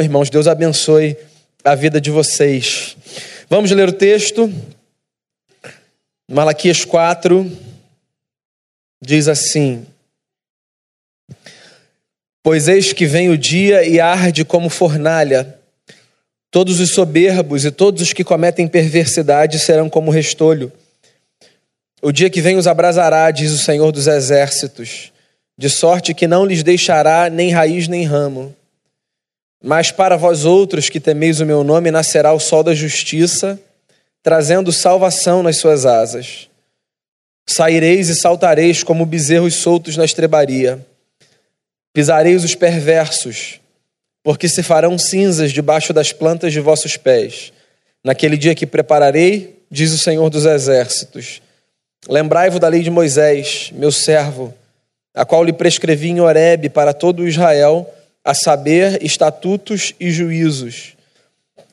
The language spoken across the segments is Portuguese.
Irmãos, Deus abençoe a vida de vocês. Vamos ler o texto. Malaquias 4 diz assim: Pois eis que vem o dia e arde como fornalha. Todos os soberbos e todos os que cometem perversidade serão como restolho. O dia que vem os abrasará, diz o Senhor dos Exércitos, de sorte que não lhes deixará nem raiz nem ramo. Mas para vós outros que temeis o meu nome, nascerá o sol da justiça, trazendo salvação nas suas asas. Saireis e saltareis como bezerros soltos na estrebaria. Pisareis os perversos, porque se farão cinzas debaixo das plantas de vossos pés. Naquele dia que prepararei, diz o Senhor dos Exércitos. Lembrai-vos da lei de Moisés, meu servo, a qual lhe prescrevi em Horebe para todo Israel a saber, estatutos e juízos.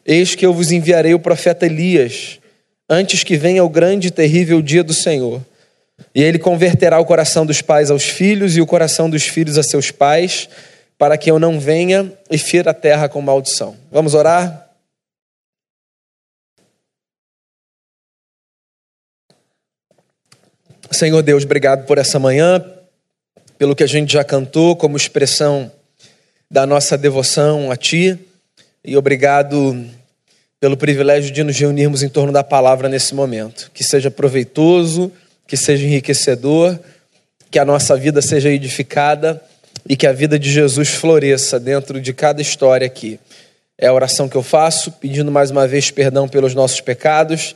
Eis que eu vos enviarei o profeta Elias, antes que venha o grande e terrível dia do Senhor. E ele converterá o coração dos pais aos filhos e o coração dos filhos a seus pais, para que eu não venha e fira a terra com maldição. Vamos orar? Senhor Deus, obrigado por essa manhã, pelo que a gente já cantou como expressão da nossa devoção a Ti e obrigado pelo privilégio de nos reunirmos em torno da palavra nesse momento. Que seja proveitoso, que seja enriquecedor, que a nossa vida seja edificada e que a vida de Jesus floresça dentro de cada história aqui. É a oração que eu faço, pedindo mais uma vez perdão pelos nossos pecados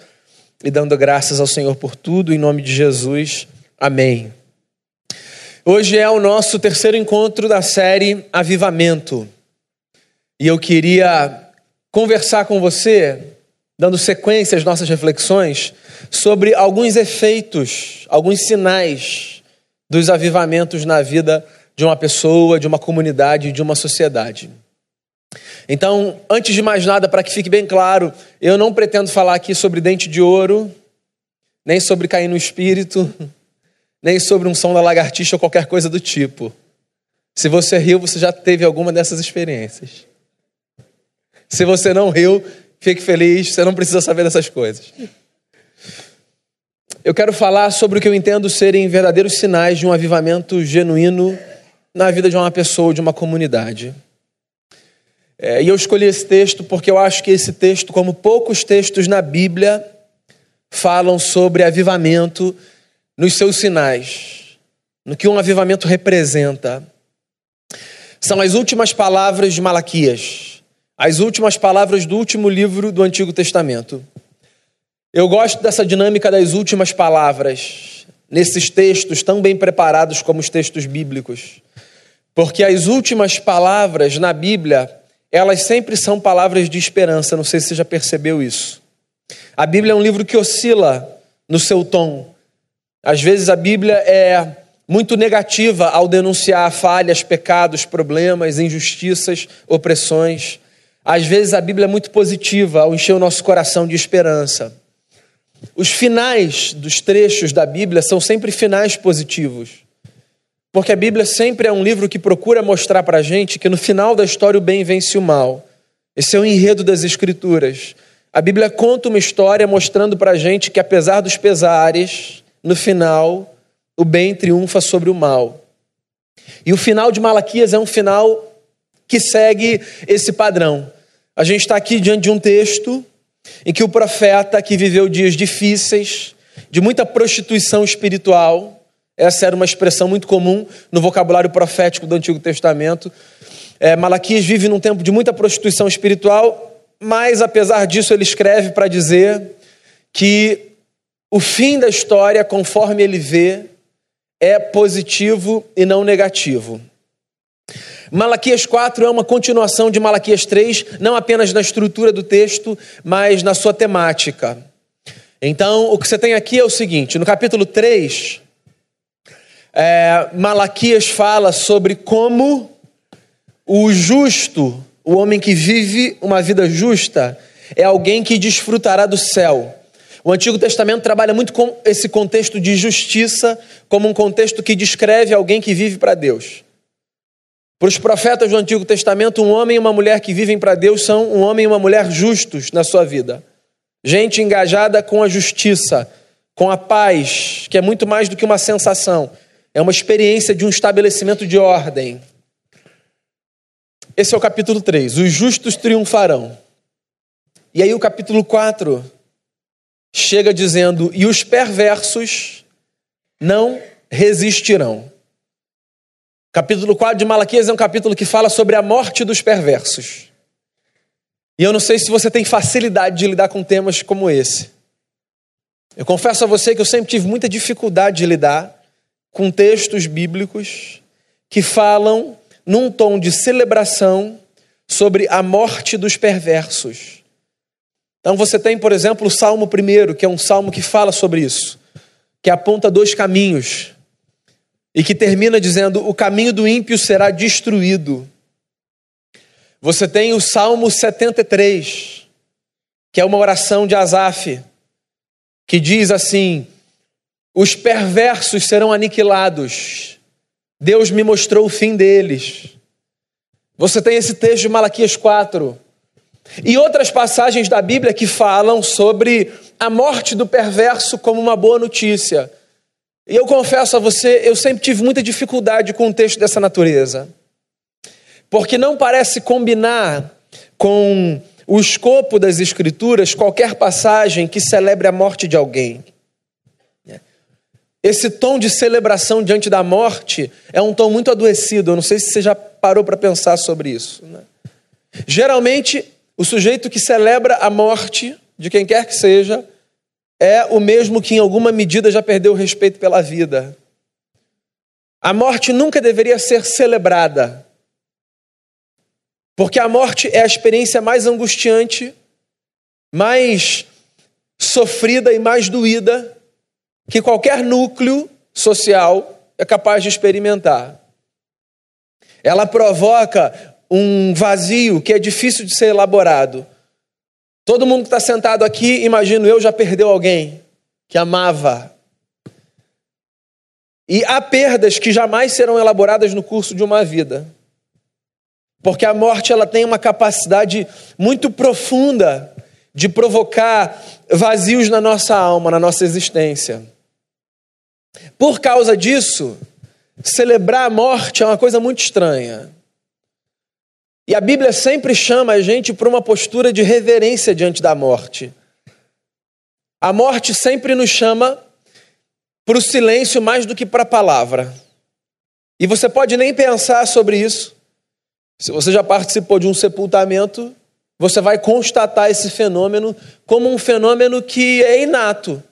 e dando graças ao Senhor por tudo, em nome de Jesus. Amém. Hoje é o nosso terceiro encontro da série Avivamento. E eu queria conversar com você, dando sequência às nossas reflexões, sobre alguns efeitos, alguns sinais dos avivamentos na vida de uma pessoa, de uma comunidade, de uma sociedade. Então, antes de mais nada, para que fique bem claro, eu não pretendo falar aqui sobre dente de ouro, nem sobre cair no espírito, nem sobre um som da lagartixa ou qualquer coisa do tipo. Se você riu, você já teve alguma dessas experiências. Se você não riu, fique feliz, você não precisa saber dessas coisas. Eu quero falar sobre o que eu entendo serem verdadeiros sinais de um avivamento genuíno na vida de uma pessoa, de uma comunidade. É, e eu escolhi esse texto porque eu acho que esse texto, como poucos textos na Bíblia, falam sobre avivamento nos seus sinais, no que um avivamento representa. São as últimas palavras de Malaquias, as últimas palavras do último livro do Antigo Testamento. Eu gosto dessa dinâmica das últimas palavras, nesses textos tão bem preparados como os textos bíblicos. Porque as últimas palavras na Bíblia, elas sempre são palavras de esperança, não sei se você já percebeu isso. A Bíblia é um livro que oscila no seu tom. Às vezes a Bíblia é muito negativa ao denunciar falhas, pecados, problemas, injustiças, opressões. Às vezes a Bíblia é muito positiva ao encher o nosso coração de esperança. Os finais dos trechos da Bíblia são sempre finais positivos. Porque a Bíblia sempre é um livro que procura mostrar para a gente que no final da história o bem vence o mal. Esse é o enredo das Escrituras. A Bíblia conta uma história mostrando para a gente que, apesar dos pesares, no final, o bem triunfa sobre o mal. E o final de Malaquias é um final que segue esse padrão. A gente está aqui diante de um texto em que o profeta, que viveu dias difíceis, de muita prostituição espiritual, essa era uma expressão muito comum no vocabulário profético do Antigo Testamento. É, Malaquias vive num tempo de muita prostituição espiritual, mas apesar disso ele escreve para dizer que o fim da história, conforme ele vê, é positivo e não negativo. Malaquias 4 é uma continuação de Malaquias 3, não apenas na estrutura do texto, mas na sua temática. Então, o que você tem aqui é o seguinte: no capítulo 3, é, Malaquias fala sobre como o justo, o homem que vive uma vida justa, é alguém que desfrutará do céu. O Antigo Testamento trabalha muito com esse contexto de justiça como um contexto que descreve alguém que vive para Deus. Para os profetas do Antigo Testamento, um homem e uma mulher que vivem para Deus são um homem e uma mulher justos na sua vida. Gente engajada com a justiça, com a paz, que é muito mais do que uma sensação, é uma experiência de um estabelecimento de ordem. Esse é o capítulo 3. Os justos triunfarão. E aí o capítulo 4 chega dizendo: E os perversos não resistirão. Capítulo 4 de Malaquias é um capítulo que fala sobre a morte dos perversos. E eu não sei se você tem facilidade de lidar com temas como esse. Eu confesso a você que eu sempre tive muita dificuldade de lidar com textos bíblicos que falam num tom de celebração sobre a morte dos perversos. Então você tem, por exemplo, o Salmo 1, que é um salmo que fala sobre isso, que aponta dois caminhos e que termina dizendo: O caminho do ímpio será destruído. Você tem o Salmo 73, que é uma oração de Asaf, que diz assim: Os perversos serão aniquilados, Deus me mostrou o fim deles. Você tem esse texto de Malaquias 4, e outras passagens da Bíblia que falam sobre a morte do perverso como uma boa notícia. E eu confesso a você, eu sempre tive muita dificuldade com um texto dessa natureza. Porque não parece combinar com o escopo das Escrituras qualquer passagem que celebre a morte de alguém. Esse tom de celebração diante da morte é um tom muito adoecido. Eu não sei se você já parou para pensar sobre isso. Né? Geralmente, o sujeito que celebra a morte de quem quer que seja é o mesmo que, em alguma medida, já perdeu o respeito pela vida. A morte nunca deveria ser celebrada, porque a morte é a experiência mais angustiante, mais sofrida e mais doída que qualquer núcleo social é capaz de experimentar. Ela provoca um vazio que é difícil de ser elaborado. Todo mundo que está sentado aqui, imagino eu, já perdeu alguém que amava. E há perdas que jamais serão elaboradas no curso de uma vida. Porque a morte ela tem uma capacidade muito profunda de provocar vazios na nossa alma, na nossa existência. Por causa disso, celebrar a morte é uma coisa muito estranha. E a Bíblia sempre chama a gente para uma postura de reverência diante da morte. A morte sempre nos chama para o silêncio mais do que para a palavra. E você pode nem pensar sobre isso. Se você já participou de um sepultamento, você vai constatar esse fenômeno como um fenômeno que é inato.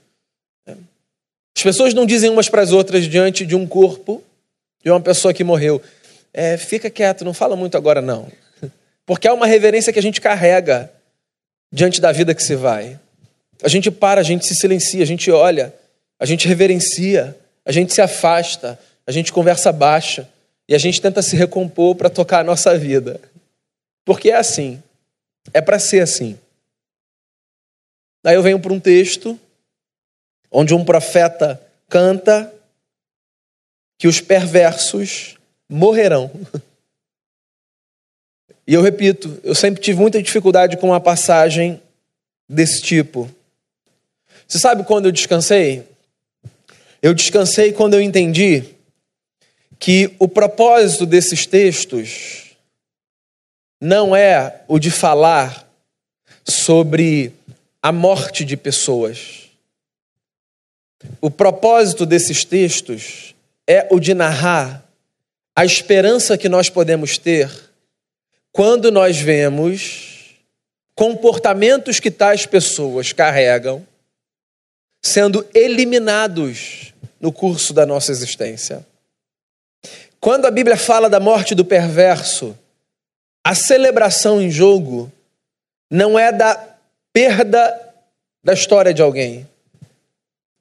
As pessoas não dizem umas para as outras diante de um corpo de uma pessoa que morreu. É, fica quieto, não fala muito agora não. Porque há uma reverência que a gente carrega diante da vida que se vai. A gente para, a gente se silencia, a gente olha, a gente reverencia, a gente se afasta, a gente conversa baixa e a gente tenta se recompor para tocar a nossa vida. Porque é assim. É para ser assim. Aí eu venho para um texto onde um profeta canta que os perversos morrerão. E eu repito, eu sempre tive muita dificuldade com uma passagem desse tipo. Você sabe quando eu descansei? Eu descansei quando eu entendi que o propósito desses textos não é o de falar sobre a morte de pessoas. O propósito desses textos é o de narrar a esperança que nós podemos ter quando nós vemos comportamentos que tais pessoas carregam sendo eliminados no curso da nossa existência. Quando a Bíblia fala da morte do perverso, a celebração em jogo não é da perda da história de alguém,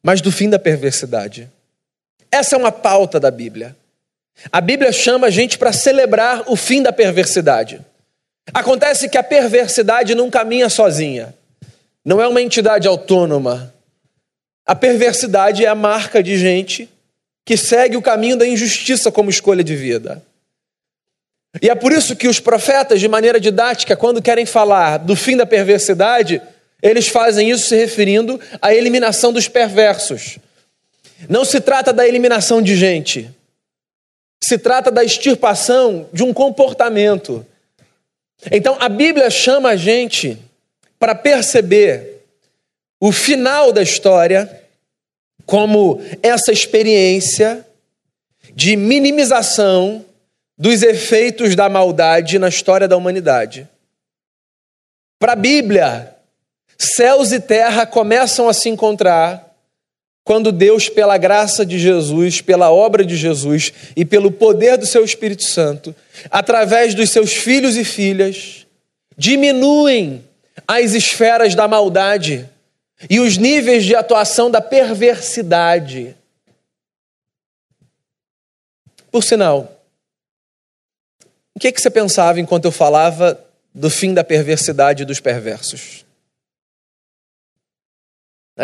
mas do fim da perversidade. Essa é uma pauta da Bíblia. A Bíblia chama a gente para celebrar o fim da perversidade. Acontece que a perversidade não caminha sozinha, não é uma entidade autônoma. A perversidade é a marca de gente que segue o caminho da injustiça como escolha de vida. E é por isso que os profetas, de maneira didática, quando querem falar do fim da perversidade, eles fazem isso se referindo à eliminação dos perversos. Não se trata da eliminação de gente, se trata da extirpação de um comportamento. Então a Bíblia chama a gente para perceber o final da história como essa experiência de minimização dos efeitos da maldade na história da humanidade. Para a Bíblia, céus e terra começam a se encontrar quando Deus, pela graça de Jesus, pela obra de Jesus e pelo poder do seu Espírito Santo, através dos seus filhos e filhas, diminuem as esferas da maldade e os níveis de atuação da perversidade. Por sinal, o que, é que você pensava enquanto eu falava do fim da perversidade dos perversos?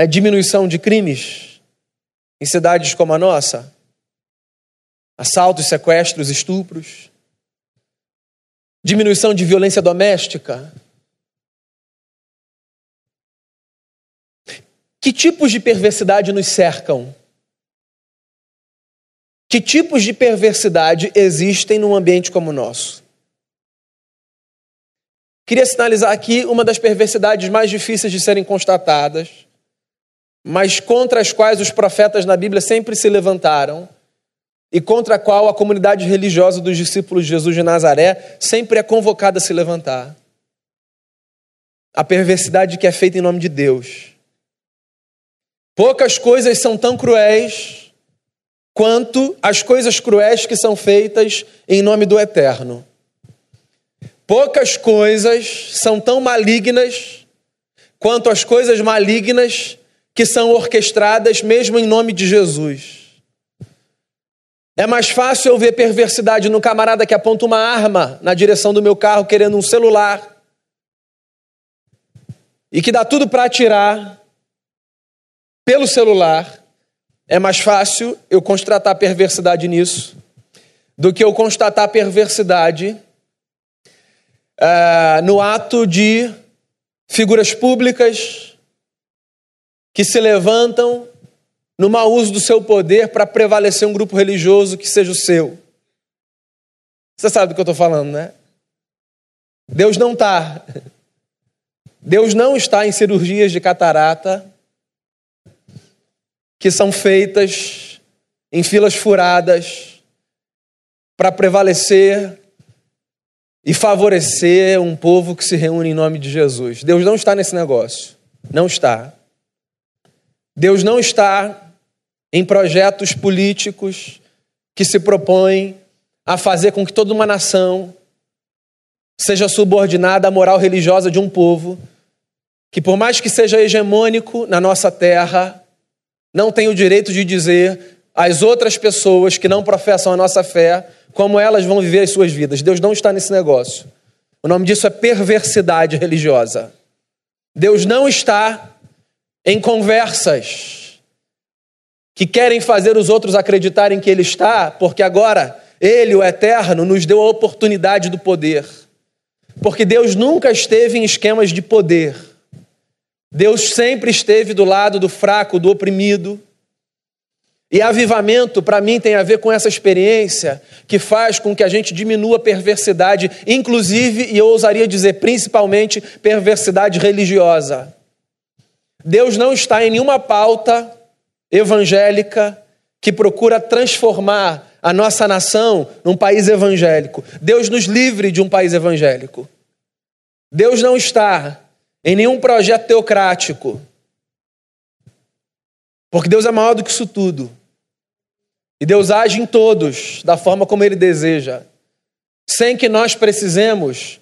Diminuição de crimes em cidades como a nossa? Assaltos, sequestros, estupros? Diminuição de violência doméstica? Que tipos de perversidade nos cercam? Que tipos de perversidade existem num ambiente como o nosso? Queria sinalizar aqui uma das perversidades mais difíceis de serem constatadas, mas contra as quais os profetas na Bíblia sempre se levantaram e contra a qual a comunidade religiosa dos discípulos de Jesus de Nazaré sempre é convocada a se levantar. A perversidade que é feita em nome de Deus. Poucas coisas são tão cruéis quanto as coisas cruéis que são feitas em nome do Eterno. Poucas coisas são tão malignas quanto as coisas malignas que são orquestradas mesmo em nome de Jesus. É mais fácil eu ver perversidade no camarada que aponta uma arma na direção do meu carro querendo um celular e que dá tudo para atirar pelo celular, é mais fácil eu constatar perversidade nisso do que eu constatar perversidade uh, no ato de figuras públicas que se levantam no mau uso do seu poder para prevalecer um grupo religioso que seja o seu. Você sabe do que eu estou falando, né? Deus não está. Deus não está em cirurgias de catarata que são feitas em filas furadas para prevalecer e favorecer um povo que se reúne em nome de Jesus. Deus não está nesse negócio. Não está. Deus não está em projetos políticos que se propõem a fazer com que toda uma nação seja subordinada à moral religiosa de um povo que, por mais que seja hegemônico na nossa terra, não tem o direito de dizer às outras pessoas que não professam a nossa fé como elas vão viver as suas vidas. Deus não está nesse negócio. O nome disso é perversidade religiosa. Deus não está em conversas que querem fazer os outros acreditarem que Ele está, porque agora Ele, o Eterno, nos deu a oportunidade do poder. Porque Deus nunca esteve em esquemas de poder. Deus sempre esteve do lado do fraco, do oprimido. E avivamento, para mim, tem a ver com essa experiência que faz com que a gente diminua a perversidade, inclusive, e eu ousaria dizer principalmente, perversidade religiosa. Deus não está em nenhuma pauta evangélica que procura transformar a nossa nação num país evangélico. Deus nos livre de um país evangélico. Deus não está em nenhum projeto teocrático. Porque Deus é maior do que isso tudo. E Deus age em todos da forma como Ele deseja, sem que nós precisemos,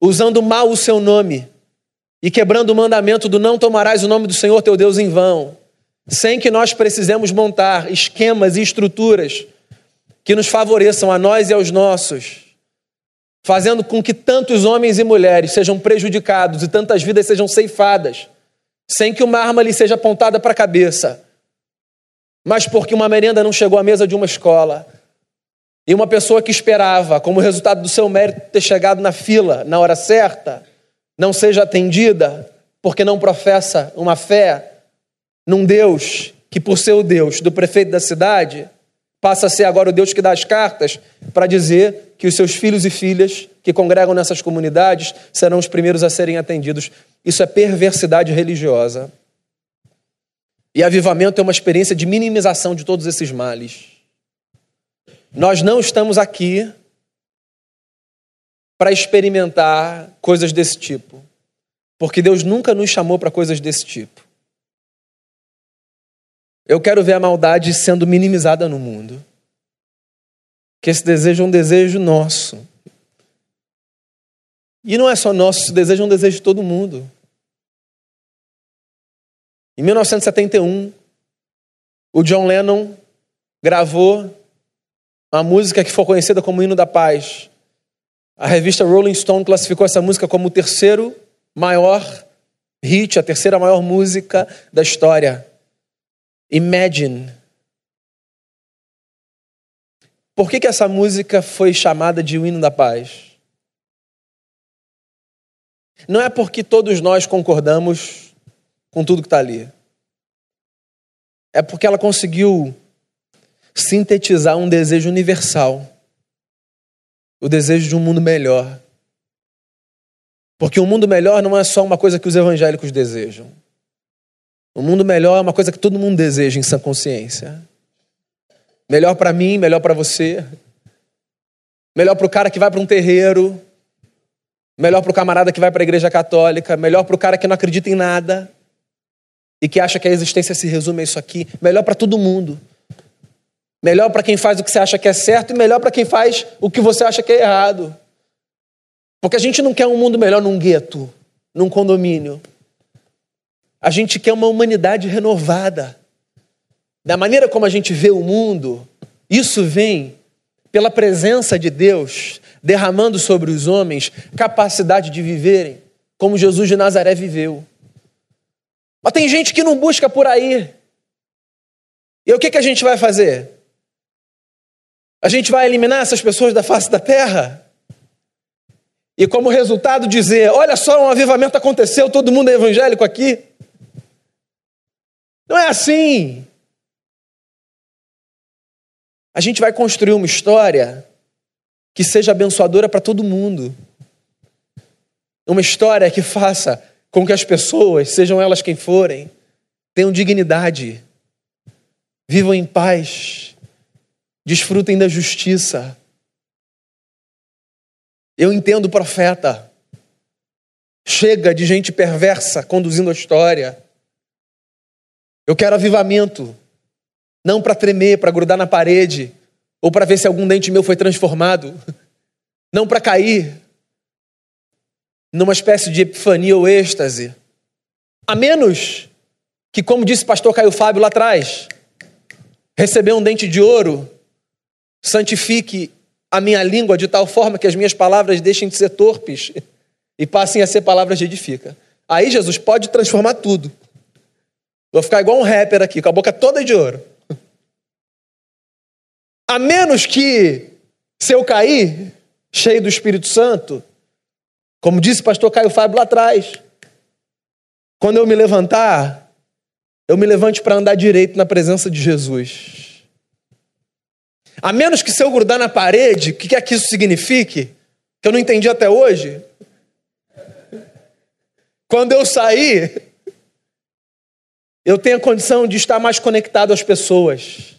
usando mal o seu nome e quebrando o mandamento do não tomarás o nome do Senhor teu Deus em vão, sem que nós precisemos montar esquemas e estruturas que nos favoreçam a nós e aos nossos fazendo com que tantos homens e mulheres sejam prejudicados e tantas vidas sejam ceifadas, sem que uma arma lhe seja apontada para a cabeça, mas porque uma merenda não chegou à mesa de uma escola, e uma pessoa que esperava, como resultado do seu mérito, ter chegado na fila na hora certa, não seja atendida porque não professa uma fé num Deus que, por ser o Deus do prefeito da cidade, passa a ser agora o Deus que dá as cartas para dizer que os seus filhos e filhas que congregam nessas comunidades serão os primeiros a serem atendidos. Isso é perversidade religiosa. E avivamento é uma experiência de minimização de todos esses males. Nós não estamos aqui para experimentar coisas desse tipo, porque Deus nunca nos chamou para coisas desse tipo. Eu quero ver a maldade sendo minimizada no mundo. Que esse desejo é um desejo nosso. E não é só nosso, esse desejo é um desejo de todo mundo. Em 1971, o John Lennon gravou uma música que foi conhecida como Hino da Paz. A revista Rolling Stone classificou essa música como o terceiro maior hit, a terceira maior música da história. Imagine. Por que, que essa música foi chamada de o hino da paz? Não é porque todos nós concordamos com tudo que está ali. É porque ela conseguiu sintetizar um desejo universal o desejo de um mundo melhor. Porque um mundo melhor não é só uma coisa que os evangélicos desejam. Um mundo melhor é uma coisa que todo mundo deseja em sã consciência. Melhor para mim, melhor para você. Melhor para o cara que vai para um terreiro. Melhor para o camarada que vai para a igreja católica. Melhor para o cara que não acredita em nada e que acha que a existência se resume a isso aqui. Melhor para todo mundo. Melhor para quem faz o que você acha que é certo e melhor para quem faz o que você acha que é errado. Porque a gente não quer um mundo melhor num gueto, num condomínio. A gente quer uma humanidade renovada. Da maneira como a gente vê o mundo, isso vem pela presença de Deus derramando sobre os homens capacidade de viverem como Jesus de Nazaré viveu. Mas tem gente que não busca por aí. E o que, que a gente vai fazer? A gente vai eliminar essas pessoas da face da terra? E como resultado dizer: olha só, um avivamento aconteceu, todo mundo é evangélico aqui? Não é assim. A gente vai construir uma história que seja abençoadora para todo mundo. Uma história que faça com que as pessoas, sejam elas quem forem, tenham dignidade, vivam em paz, desfrutem da justiça. Eu entendo o profeta. Chega de gente perversa conduzindo a história. Eu quero avivamento, não para tremer, para grudar na parede, ou para ver se algum dente meu foi transformado, não para cair numa espécie de epifania ou êxtase. A menos que, como disse o pastor Caio Fábio lá atrás, receber um dente de ouro Santifique a minha língua de tal forma que as minhas palavras deixem de ser torpes e passem a ser palavras de edifica. Aí Jesus pode transformar tudo. Vou ficar igual um rapper aqui, com a boca toda de ouro. A menos que, se eu cair, cheio do Espírito Santo, como disse o pastor Caio Fábio lá atrás, quando eu me levantar, eu me levante para andar direito na presença de Jesus. A menos que se eu grudar na parede, o que quer que isso signifique? Que eu não entendi até hoje. Quando eu sair, eu tenho a condição de estar mais conectado às pessoas,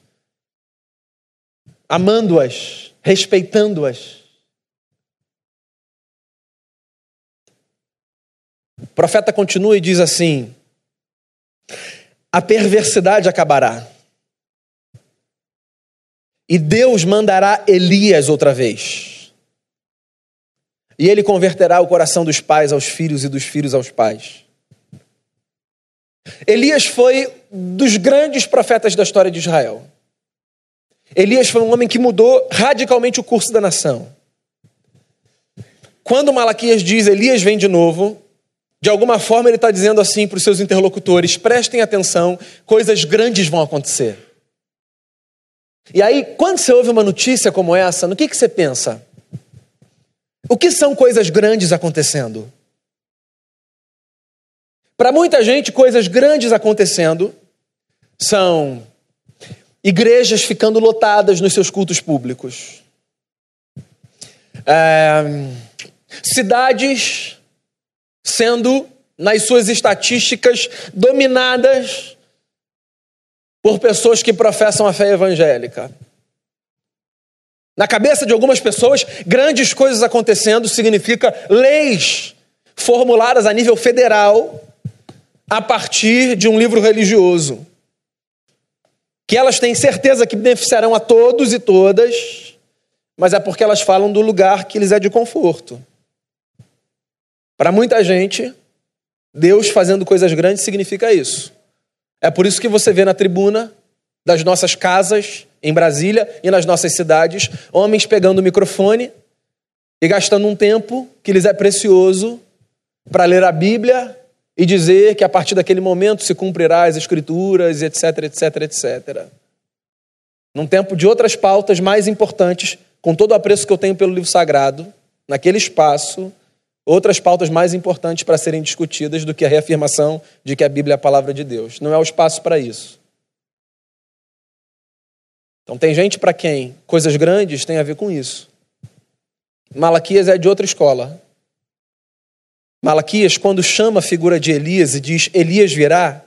amando-as, respeitando-as. O profeta continua e diz assim: a perversidade acabará e Deus mandará Elias outra vez. E ele converterá o coração dos pais aos filhos e dos filhos aos pais. Elias foi dos grandes profetas da história de Israel. Elias foi um homem que mudou radicalmente o curso da nação. Quando Malaquias diz Elias vem de novo, de alguma forma ele está dizendo assim para os seus interlocutores: prestem atenção, coisas grandes vão acontecer. E aí, quando você ouve uma notícia como essa, no que, que você pensa? O que são coisas grandes acontecendo? Para muita gente, coisas grandes acontecendo são igrejas ficando lotadas nos seus cultos públicos, é, cidades sendo, nas suas estatísticas, dominadas por pessoas que professam a fé evangélica. Na cabeça de algumas pessoas, grandes coisas acontecendo significa leis formuladas a nível federal a partir de um livro religioso. Que elas têm certeza que beneficiarão a todos e todas, mas é porque elas falam do lugar que lhes é de conforto. Para muita gente, Deus fazendo coisas grandes significa isso. É por isso que você vê na tribuna das nossas casas em Brasília e nas nossas cidades homens pegando o microfone e gastando um tempo que lhes é precioso para ler a Bíblia e dizer que a partir daquele momento se cumprirá as escrituras, etc, etc, etc. Num tempo de outras pautas mais importantes, com todo o apreço que eu tenho pelo livro sagrado, naquele espaço, outras pautas mais importantes para serem discutidas do que a reafirmação de que a Bíblia é a palavra de Deus. Não é o espaço para isso. Então, tem gente para quem coisas grandes têm a ver com isso. Malaquias é de outra escola. Malaquias, quando chama a figura de Elias e diz Elias virá,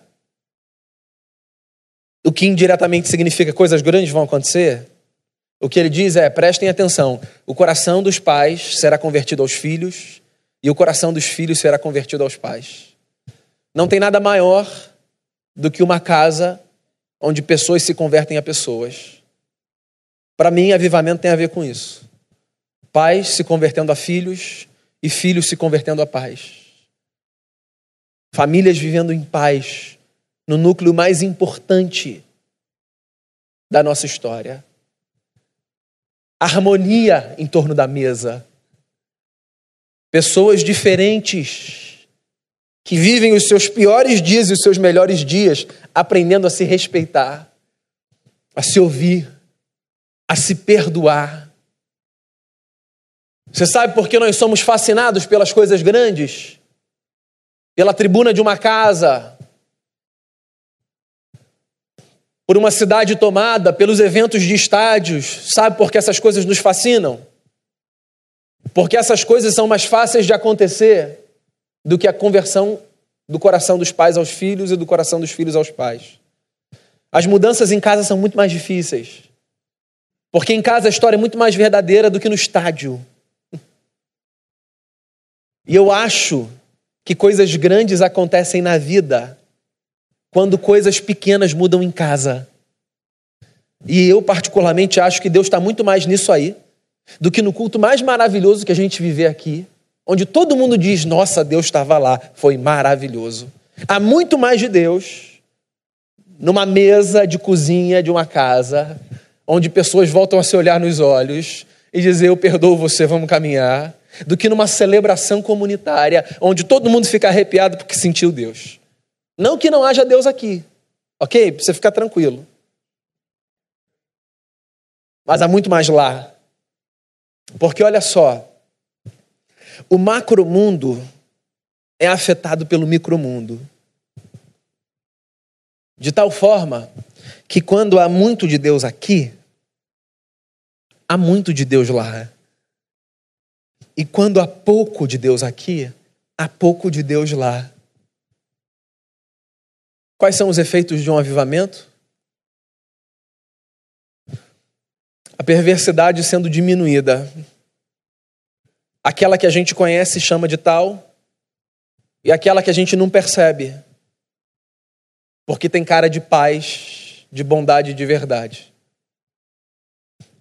o que indiretamente significa coisas grandes vão acontecer, o que ele diz é: prestem atenção, o coração dos pais será convertido aos filhos e o coração dos filhos será convertido aos pais. Não tem nada maior do que uma casa onde pessoas se convertem a pessoas. Para mim, avivamento tem a ver com isso. Pais se convertendo a filhos e filhos se convertendo a pais. Famílias vivendo em paz no núcleo mais importante da nossa história. Harmonia em torno da mesa Pessoas diferentes que vivem os seus piores dias e os seus melhores dias aprendendo a se respeitar, a se ouvir, a se perdoar. Você sabe por que nós somos fascinados pelas coisas grandes? Pela tribuna de uma casa, por uma cidade tomada, pelos eventos de estádios. Sabe por que essas coisas nos fascinam? Porque essas coisas são mais fáceis de acontecer do que a conversão do coração dos pais aos filhos e do coração dos filhos aos pais. As mudanças em casa são muito mais difíceis. Porque em casa a história é muito mais verdadeira do que no estádio. E eu acho que coisas grandes acontecem na vida quando coisas pequenas mudam em casa. E eu, particularmente, acho que Deus está muito mais nisso aí do que no culto mais maravilhoso que a gente viver aqui, onde todo mundo diz: Nossa, Deus estava lá, foi maravilhoso. Há muito mais de Deus numa mesa de cozinha de uma casa, onde pessoas voltam a se olhar nos olhos e dizer: Eu perdoo você, vamos caminhar, do que numa celebração comunitária, onde todo mundo fica arrepiado porque sentiu Deus. Não que não haja Deus aqui, ok? Pra você ficar tranquilo. Mas há muito mais lá porque olha só, o macromundo é afetado pelo micromundo. De tal forma que quando há muito de Deus aqui, há muito de Deus lá. E quando há pouco de Deus aqui, há pouco de Deus lá. Quais são os efeitos de um avivamento? A perversidade sendo diminuída. Aquela que a gente conhece e chama de tal, e aquela que a gente não percebe, porque tem cara de paz, de bondade de verdade.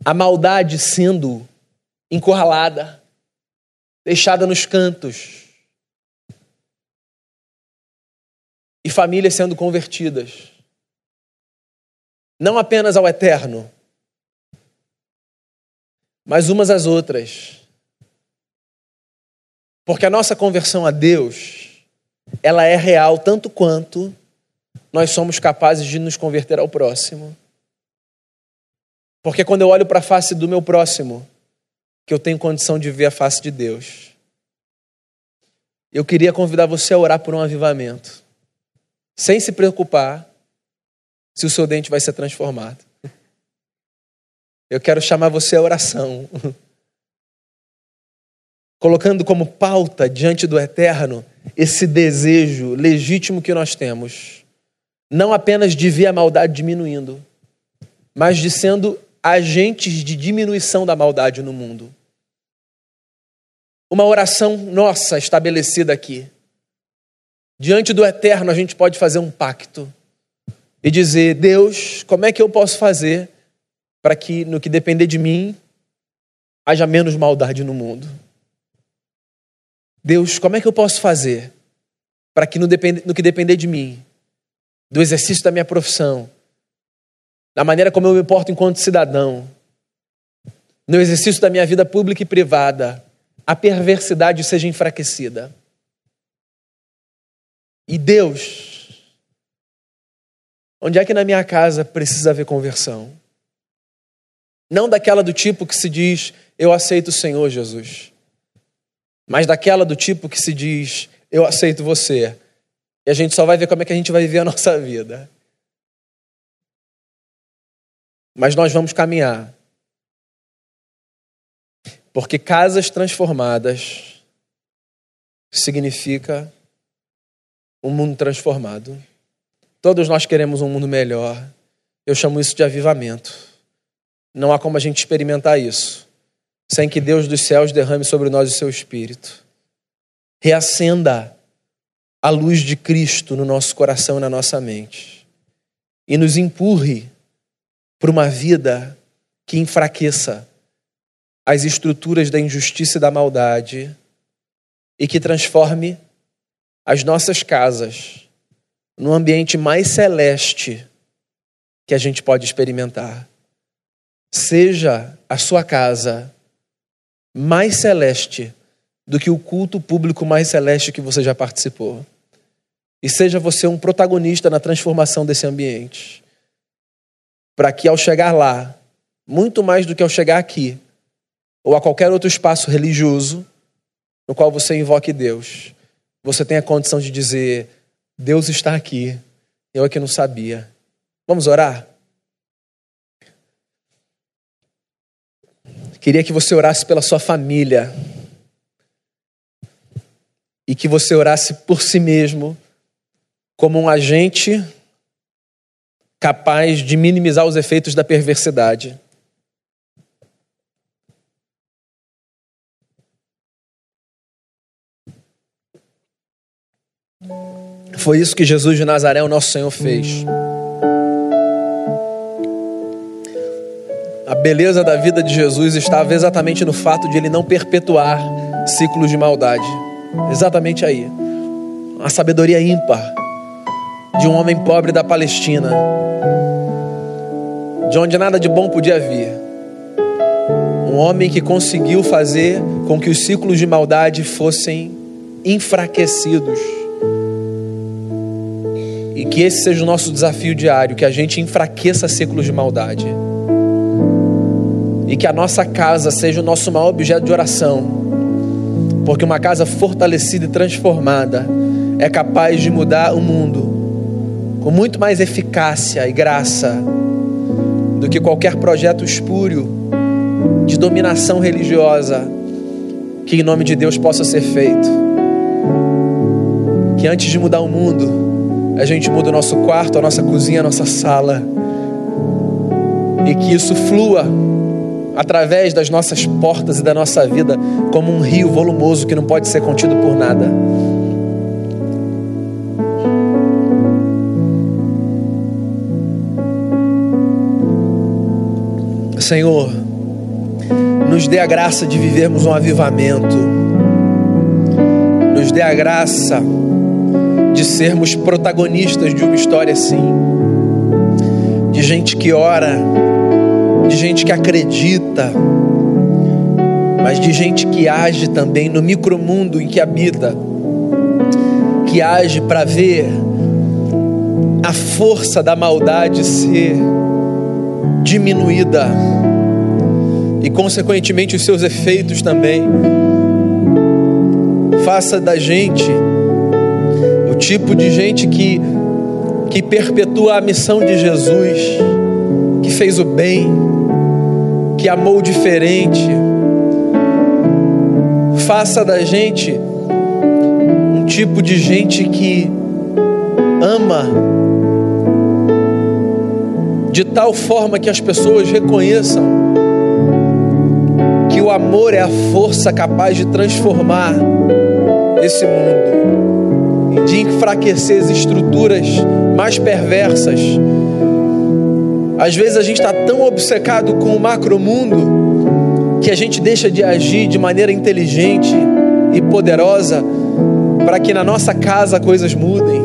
A maldade sendo encurralada, deixada nos cantos, e famílias sendo convertidas, não apenas ao eterno, mas umas às outras. Porque a nossa conversão a Deus, ela é real tanto quanto nós somos capazes de nos converter ao próximo. Porque quando eu olho para a face do meu próximo, que eu tenho condição de ver a face de Deus. Eu queria convidar você a orar por um avivamento, sem se preocupar se o seu dente vai ser transformado. Eu quero chamar você à oração, colocando como pauta diante do eterno esse desejo legítimo que nós temos, não apenas de ver a maldade diminuindo, mas de sendo agentes de diminuição da maldade no mundo. Uma oração nossa estabelecida aqui. Diante do eterno, a gente pode fazer um pacto e dizer: Deus, como é que eu posso fazer para que, no que depender de mim, haja menos maldade no mundo? Deus, como é que eu posso fazer para que, no, no que depender de mim, do exercício da minha profissão, da maneira como eu me porto enquanto cidadão, no exercício da minha vida pública e privada, a perversidade seja enfraquecida. E Deus, onde é que na minha casa precisa haver conversão? Não daquela do tipo que se diz, eu aceito o Senhor Jesus, mas daquela do tipo que se diz, eu aceito você. E a gente só vai ver como é que a gente vai viver a nossa vida. Mas nós vamos caminhar. Porque casas transformadas significa um mundo transformado. Todos nós queremos um mundo melhor. Eu chamo isso de avivamento. Não há como a gente experimentar isso sem que Deus dos céus derrame sobre nós o seu espírito. Reacenda a luz de Cristo no nosso coração e na nossa mente. E nos empurre para uma vida que enfraqueça as estruturas da injustiça e da maldade e que transforme as nossas casas no ambiente mais celeste que a gente pode experimentar. Seja a sua casa mais celeste do que o culto público mais celeste que você já participou. E seja você um protagonista na transformação desse ambiente para que ao chegar lá, muito mais do que ao chegar aqui, ou a qualquer outro espaço religioso no qual você invoque Deus, você tenha a condição de dizer: Deus está aqui, eu aqui não sabia. Vamos orar? Queria que você orasse pela sua família e que você orasse por si mesmo como um agente capaz de minimizar os efeitos da perversidade. Foi isso que Jesus de Nazaré, o nosso Senhor, fez. A beleza da vida de Jesus estava exatamente no fato de ele não perpetuar ciclos de maldade. Exatamente aí. A sabedoria ímpar de um homem pobre da Palestina, de onde nada de bom podia vir. Um homem que conseguiu fazer com que os ciclos de maldade fossem enfraquecidos. E que esse seja o nosso desafio diário, que a gente enfraqueça ciclos de maldade. E que a nossa casa seja o nosso maior objeto de oração. Porque uma casa fortalecida e transformada é capaz de mudar o mundo com muito mais eficácia e graça do que qualquer projeto espúrio de dominação religiosa que em nome de Deus possa ser feito. Que antes de mudar o mundo, a gente muda o nosso quarto, a nossa cozinha, a nossa sala. E que isso flua através das nossas portas e da nossa vida como um rio volumoso que não pode ser contido por nada. Senhor, nos dê a graça de vivermos um avivamento, nos dê a graça de sermos protagonistas de uma história assim, de gente que ora, de gente que acredita, mas de gente que age também no micromundo em que habita, que age para ver a força da maldade ser diminuída e, consequentemente, os seus efeitos também. Faça da gente o tipo de gente que, que perpetua a missão de Jesus, que fez o bem, que amou diferente. Faça da gente um tipo de gente que ama de tal forma que as pessoas reconheçam que o amor é a força capaz de transformar esse mundo, de enfraquecer as estruturas mais perversas. Às vezes a gente está tão obcecado com o macromundo que a gente deixa de agir de maneira inteligente e poderosa para que na nossa casa coisas mudem.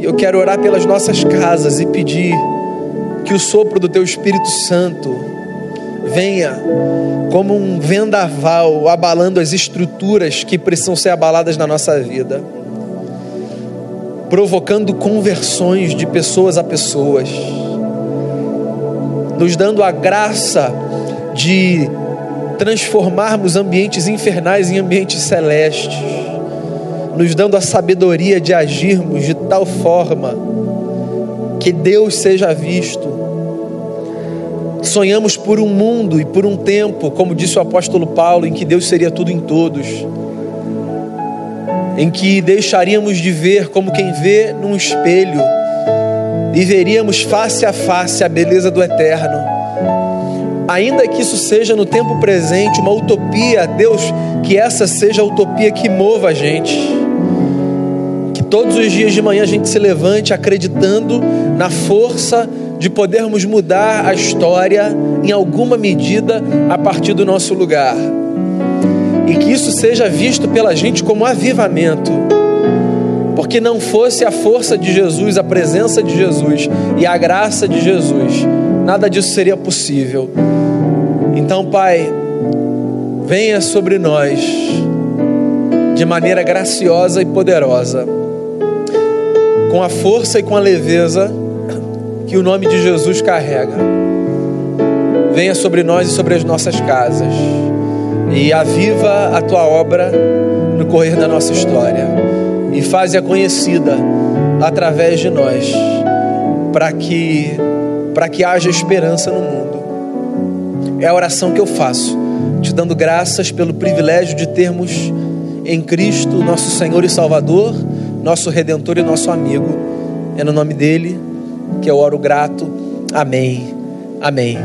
Eu quero orar pelas nossas casas e pedir que o sopro do Teu Espírito Santo venha como um vendaval abalando as estruturas que precisam ser abaladas na nossa vida, provocando conversões de pessoas a pessoas, nos dando a graça de transformarmos ambientes infernais em ambientes celestes nos dando a sabedoria de agirmos de tal forma que Deus seja visto. Sonhamos por um mundo e por um tempo, como disse o apóstolo Paulo, em que Deus seria tudo em todos, em que deixaríamos de ver como quem vê num espelho e veríamos face a face a beleza do eterno. Ainda que isso seja no tempo presente uma utopia, Deus, que essa seja a utopia que mova a gente todos os dias de manhã a gente se levante acreditando na força de podermos mudar a história em alguma medida a partir do nosso lugar. E que isso seja visto pela gente como avivamento. Porque não fosse a força de Jesus, a presença de Jesus e a graça de Jesus, nada disso seria possível. Então, Pai, venha sobre nós de maneira graciosa e poderosa com a força e com a leveza que o nome de Jesus carrega. Venha sobre nós e sobre as nossas casas e aviva a tua obra no correr da nossa história e faze-a conhecida através de nós, para que para que haja esperança no mundo. É a oração que eu faço, te dando graças pelo privilégio de termos em Cristo, nosso Senhor e Salvador, nosso redentor e nosso amigo. É no nome dele que eu oro grato. Amém. Amém.